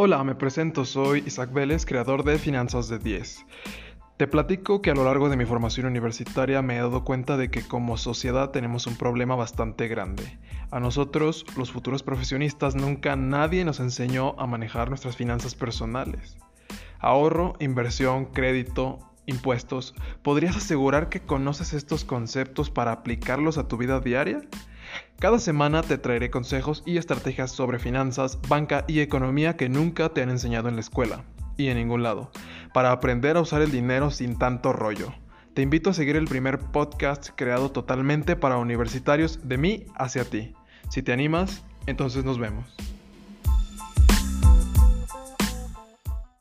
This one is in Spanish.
Hola, me presento, soy Isaac Vélez, creador de Finanzas de 10. Te platico que a lo largo de mi formación universitaria me he dado cuenta de que como sociedad tenemos un problema bastante grande. A nosotros, los futuros profesionistas, nunca nadie nos enseñó a manejar nuestras finanzas personales. Ahorro, inversión, crédito, impuestos. ¿Podrías asegurar que conoces estos conceptos para aplicarlos a tu vida diaria? Cada semana te traeré consejos y estrategias sobre finanzas, banca y economía que nunca te han enseñado en la escuela y en ningún lado, para aprender a usar el dinero sin tanto rollo. Te invito a seguir el primer podcast creado totalmente para universitarios de mí hacia ti. Si te animas, entonces nos vemos.